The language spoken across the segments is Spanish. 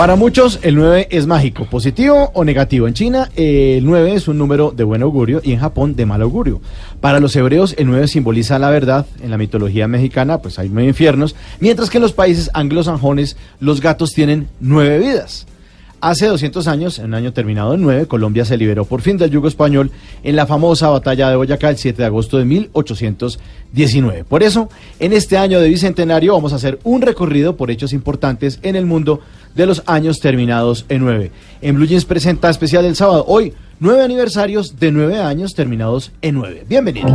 Para muchos el 9 es mágico, positivo o negativo. En China el 9 es un número de buen augurio y en Japón de mal augurio. Para los hebreos el 9 simboliza la verdad. En la mitología mexicana pues hay nueve infiernos, mientras que en los países anglosajones los gatos tienen nueve vidas. Hace 200 años, en un año terminado en 9, Colombia se liberó por fin del yugo español en la famosa batalla de Boyacá el 7 de agosto de 1819. Por eso, en este año de bicentenario vamos a hacer un recorrido por hechos importantes en el mundo de los años terminados en 9. En Blue Jeans presenta especial el sábado, hoy, nueve aniversarios de nueve años terminados en 9. Bienvenidos.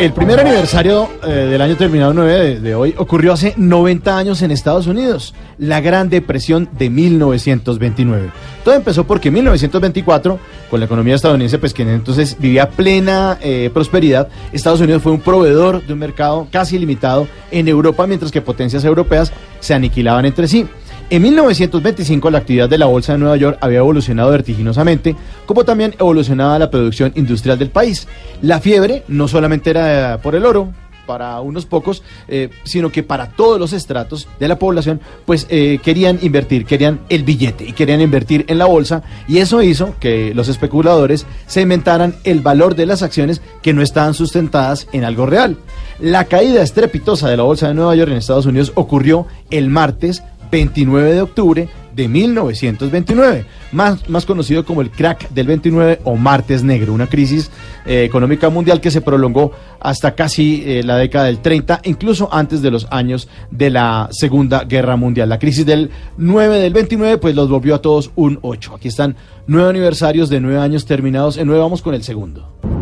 El primer aniversario eh, del año terminado 9 de, hoy ocurrió hace 90 años en Estados Unidos, la Gran Depresión de 1929. Todo empezó porque en 1924, con la economía estadounidense, pues que entonces vivía plena eh, prosperidad, Estados Unidos fue un proveedor de un mercado casi ilimitado en Europa, mientras que potencias europeas se aniquilaban entre sí. En 1925 la actividad de la Bolsa de Nueva York había evolucionado vertiginosamente, como también evolucionaba la producción industrial del país. La fiebre no solamente era por el oro, para unos pocos, eh, sino que para todos los estratos de la población, pues eh, querían invertir, querían el billete y querían invertir en la bolsa y eso hizo que los especuladores se inventaran el valor de las acciones que no estaban sustentadas en algo real. La caída estrepitosa de la bolsa de Nueva York en Estados Unidos ocurrió el martes 29 de octubre de 1929, más, más conocido como el crack del 29 o martes negro, una crisis eh, económica mundial que se prolongó hasta casi eh, la década del 30, incluso antes de los años de la Segunda Guerra Mundial. La crisis del 9 del 29 pues los volvió a todos un 8. Aquí están nueve aniversarios de nueve años terminados en nueve, vamos con el segundo.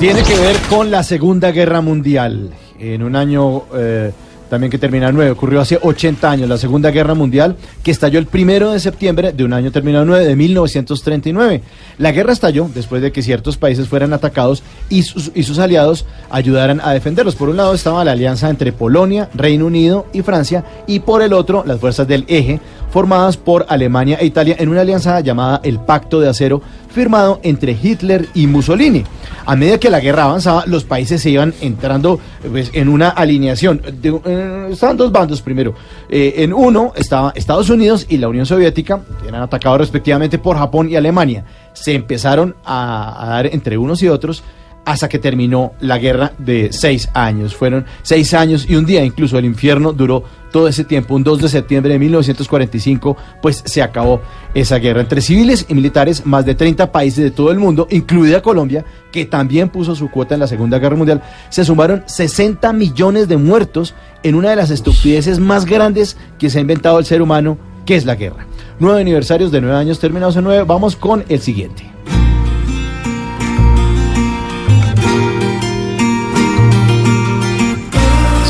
Tiene que ver con la Segunda Guerra Mundial. En un año eh, también que termina el 9, ocurrió hace 80 años, la Segunda Guerra Mundial, que estalló el primero de septiembre de un año terminado 9 de 1939. La guerra estalló después de que ciertos países fueran atacados y sus, y sus aliados ayudaran a defenderlos. Por un lado estaba la alianza entre Polonia, Reino Unido y Francia, y por el otro las fuerzas del eje, formadas por Alemania e Italia en una alianza llamada el Pacto de Acero, firmado entre Hitler y Mussolini. A medida que la guerra avanzaba, los países se iban entrando pues, en una alineación. Eh, estaban dos bandos primero. Eh, en uno estaba Estados Unidos y la Unión Soviética, que eran atacados respectivamente por Japón y Alemania. Se empezaron a, a dar entre unos y otros hasta que terminó la guerra de seis años. Fueron seis años y un día, incluso el infierno duró todo ese tiempo. Un 2 de septiembre de 1945, pues se acabó esa guerra entre civiles y militares. Más de 30 países de todo el mundo, incluida Colombia, que también puso su cuota en la Segunda Guerra Mundial, se sumaron 60 millones de muertos en una de las estupideces más grandes que se ha inventado el ser humano, que es la guerra. Nueve aniversarios de nueve años terminados en nueve. Vamos con el siguiente.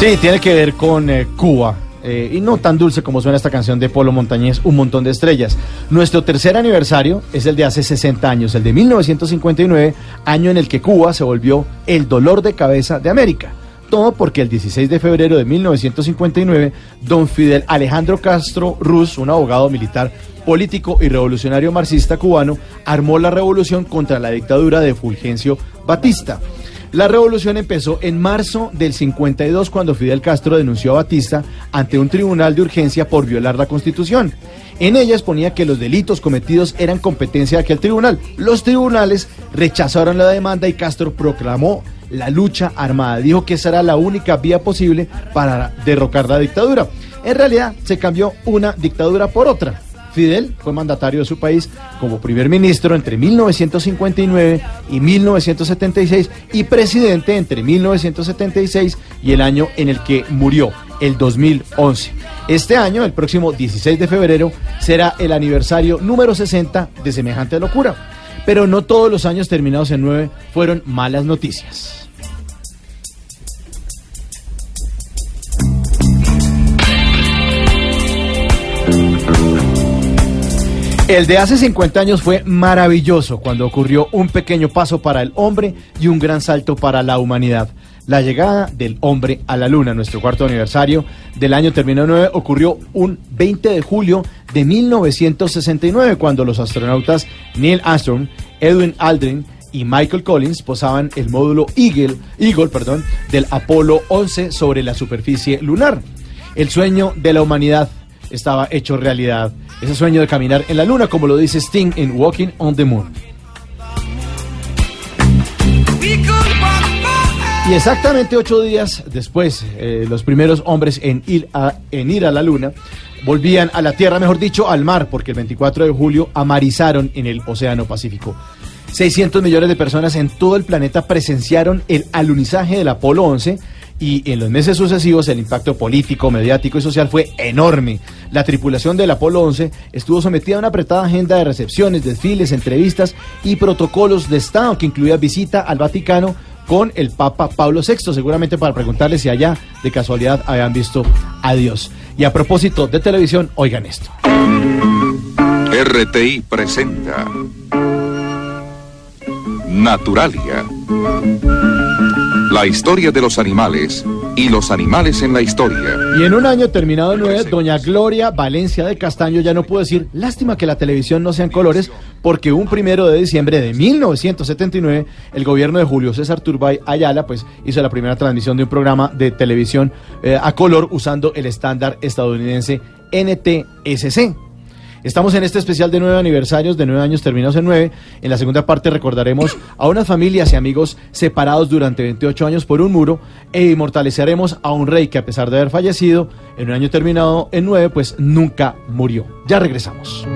Sí, tiene que ver con eh, Cuba. Eh, y no tan dulce como suena esta canción de Polo Montañés, Un montón de estrellas. Nuestro tercer aniversario es el de hace 60 años, el de 1959, año en el que Cuba se volvió el dolor de cabeza de América. Todo porque el 16 de febrero de 1959, don Fidel Alejandro Castro Ruz, un abogado militar, político y revolucionario marxista cubano, armó la revolución contra la dictadura de Fulgencio Batista. La revolución empezó en marzo del 52 cuando Fidel Castro denunció a Batista ante un tribunal de urgencia por violar la constitución. En ella exponía que los delitos cometidos eran competencia de aquel tribunal. Los tribunales rechazaron la demanda y Castro proclamó la lucha armada. Dijo que esa era la única vía posible para derrocar la dictadura. En realidad se cambió una dictadura por otra. Fidel fue mandatario de su país como primer ministro entre 1959 y 1976 y presidente entre 1976 y el año en el que murió, el 2011. Este año, el próximo 16 de febrero, será el aniversario número 60 de semejante locura. Pero no todos los años terminados en 9 fueron malas noticias. El de hace 50 años fue maravilloso cuando ocurrió un pequeño paso para el hombre y un gran salto para la humanidad. La llegada del hombre a la luna, nuestro cuarto aniversario del año terminó 9, ocurrió un 20 de julio de 1969 cuando los astronautas Neil Armstrong, Edwin Aldrin y Michael Collins posaban el módulo Eagle, perdón, del Apolo 11 sobre la superficie lunar. El sueño de la humanidad estaba hecho realidad. Ese sueño de caminar en la luna, como lo dice Sting en Walking on the Moon. Y exactamente ocho días después, eh, los primeros hombres en ir, a, en ir a la luna volvían a la Tierra, mejor dicho, al mar, porque el 24 de julio amarizaron en el Océano Pacífico. 600 millones de personas en todo el planeta presenciaron el alunizaje del Apolo 11 y en los meses sucesivos el impacto político, mediático y social fue enorme. La tripulación del Apolo 11 estuvo sometida a una apretada agenda de recepciones, desfiles, entrevistas y protocolos de Estado que incluía visita al Vaticano con el Papa Pablo VI, seguramente para preguntarle si allá de casualidad habían visto a Dios. Y a propósito de televisión, oigan esto. RTI presenta Naturalia. La historia de los animales y los animales en la historia. Y en un año terminado nueve, doña Gloria Valencia de Castaño ya no pudo decir, lástima que la televisión no sea en colores, porque un primero de diciembre de 1979, el gobierno de Julio César Turbay Ayala, pues hizo la primera transmisión de un programa de televisión eh, a color usando el estándar estadounidense NTSC. Estamos en este especial de nueve aniversarios, de nueve años terminados en nueve. En la segunda parte recordaremos a unas familias y amigos separados durante 28 años por un muro e inmortalizaremos a un rey que a pesar de haber fallecido en un año terminado en nueve, pues nunca murió. Ya regresamos.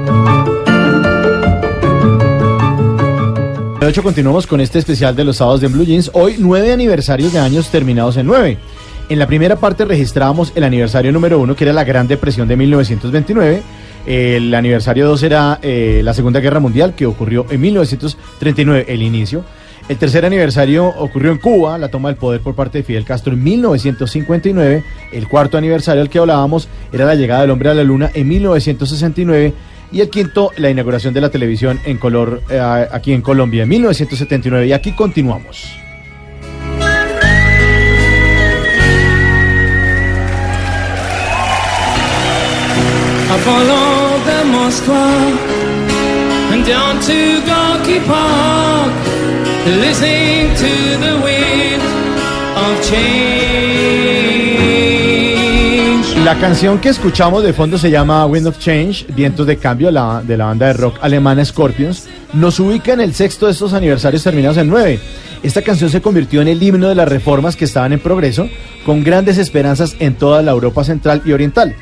De hecho, continuamos con este especial de los sábados de Blue Jeans. Hoy nueve aniversarios de años terminados en nueve. En la primera parte registrábamos el aniversario número uno, que era la Gran Depresión de 1929 el aniversario 2 era eh, la Segunda Guerra Mundial, que ocurrió en 1939, el inicio. El tercer aniversario ocurrió en Cuba, la toma del poder por parte de Fidel Castro en 1959. El cuarto aniversario al que hablábamos era la llegada del hombre a la luna en 1969. Y el quinto, la inauguración de la televisión en color eh, aquí en Colombia en 1979. Y aquí continuamos. La canción que escuchamos de fondo se llama Wind of Change, Vientos de Cambio, de la banda de rock alemana Scorpions. Nos ubica en el sexto de estos aniversarios terminados en nueve. Esta canción se convirtió en el himno de las reformas que estaban en progreso, con grandes esperanzas en toda la Europa central y oriental.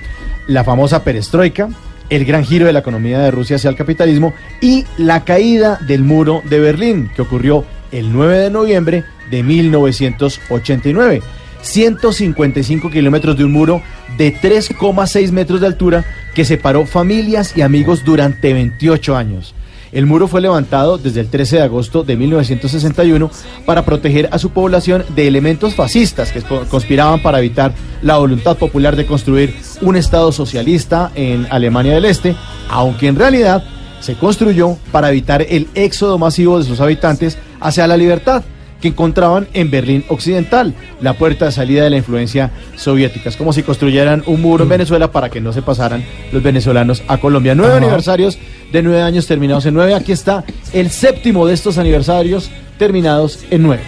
La famosa perestroika, el gran giro de la economía de Rusia hacia el capitalismo y la caída del muro de Berlín, que ocurrió el 9 de noviembre de 1989. 155 kilómetros de un muro de 3,6 metros de altura que separó familias y amigos durante 28 años. El muro fue levantado desde el 13 de agosto de 1961 para proteger a su población de elementos fascistas que conspiraban para evitar la voluntad popular de construir un Estado socialista en Alemania del Este, aunque en realidad se construyó para evitar el éxodo masivo de sus habitantes hacia la libertad que encontraban en Berlín Occidental, la puerta de salida de la influencia soviética. Es como si construyeran un muro en Venezuela para que no se pasaran los venezolanos a Colombia. Nueve aniversarios de nueve años terminados en nueve. Aquí está el séptimo de estos aniversarios terminados en nueve.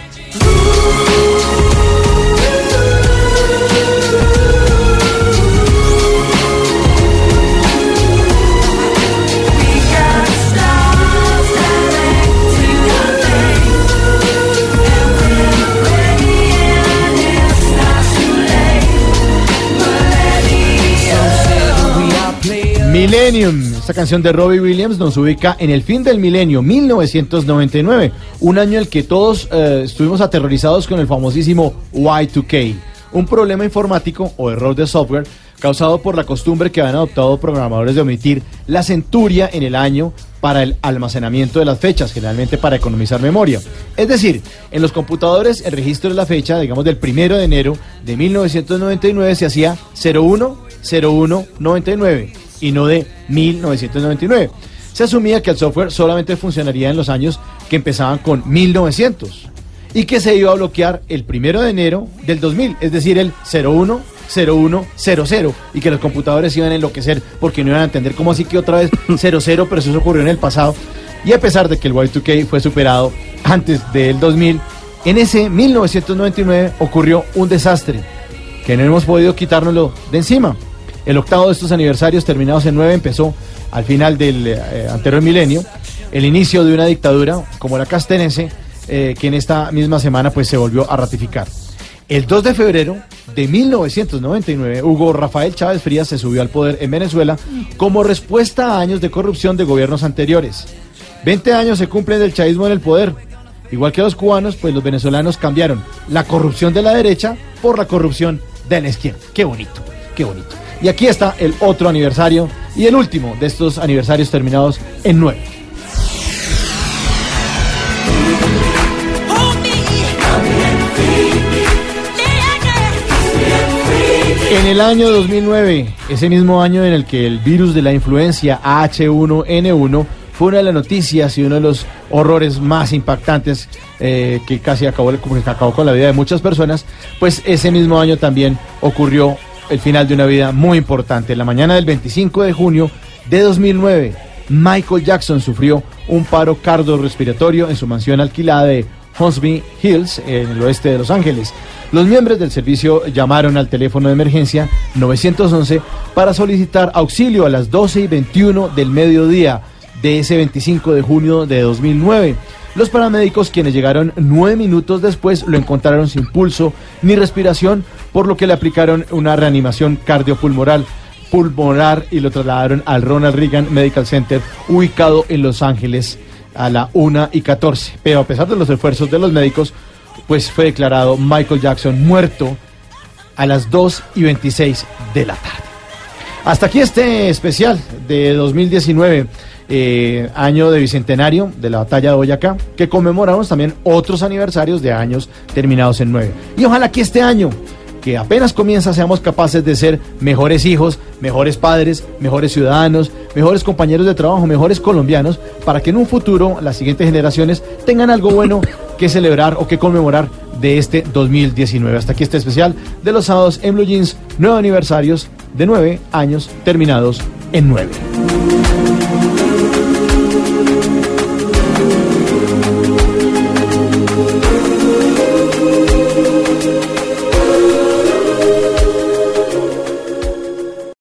Esta canción de Robbie Williams nos ubica en el fin del milenio, 1999, un año en el que todos eh, estuvimos aterrorizados con el famosísimo Y2K, un problema informático o error de software causado por la costumbre que han adoptado programadores de omitir la centuria en el año para el almacenamiento de las fechas, generalmente para economizar memoria. Es decir, en los computadores el registro de la fecha, digamos del primero de enero de 1999, se hacía 010199 y no de 1999. Se asumía que el software solamente funcionaría en los años que empezaban con 1900 y que se iba a bloquear el primero de enero del 2000, es decir, el 01 0100 y que los computadores iban a enloquecer porque no iban a entender cómo así que otra vez 00, pero eso ocurrió en el pasado. Y a pesar de que el Y2K fue superado antes del 2000, en ese 1999 ocurrió un desastre que no hemos podido quitárnoslo de encima. El octavo de estos aniversarios terminados en 9 empezó al final del eh, anterior milenio, el inicio de una dictadura como la castenense, eh, que en esta misma semana pues se volvió a ratificar. El 2 de febrero de 1999, Hugo Rafael Chávez Frías se subió al poder en Venezuela como respuesta a años de corrupción de gobiernos anteriores. 20 años se cumplen del chavismo en el poder. Igual que los cubanos, pues los venezolanos cambiaron la corrupción de la derecha por la corrupción de la izquierda. Qué bonito, qué bonito. Y aquí está el otro aniversario y el último de estos aniversarios terminados en 9. En el año 2009, ese mismo año en el que el virus de la influencia H1N1 fue una de las noticias y uno de los horrores más impactantes eh, que casi acabó, acabó con la vida de muchas personas, pues ese mismo año también ocurrió el final de una vida muy importante. En la mañana del 25 de junio de 2009, Michael Jackson sufrió un paro cardiorrespiratorio en su mansión alquilada de Huntsville Hills, en el oeste de Los Ángeles. Los miembros del servicio llamaron al teléfono de emergencia 911 para solicitar auxilio a las 12 y 21 del mediodía de ese 25 de junio de 2009. Los paramédicos, quienes llegaron nueve minutos después, lo encontraron sin pulso ni respiración, por lo que le aplicaron una reanimación cardiopulmonar pulmonar y lo trasladaron al Ronald Reagan Medical Center, ubicado en Los Ángeles a la 1 y 14. Pero a pesar de los esfuerzos de los médicos, pues fue declarado Michael Jackson muerto a las 2 y 26 de la tarde. Hasta aquí este especial de 2019. Eh, año de bicentenario de la batalla de Boyacá, que conmemoramos también otros aniversarios de años terminados en 9. Y ojalá que este año que apenas comienza seamos capaces de ser mejores hijos, mejores padres, mejores ciudadanos, mejores compañeros de trabajo, mejores colombianos, para que en un futuro las siguientes generaciones tengan algo bueno que celebrar o que conmemorar de este 2019. Hasta aquí este especial de los sábados en Blue Jeans, nueve aniversarios de nueve años terminados en nueve.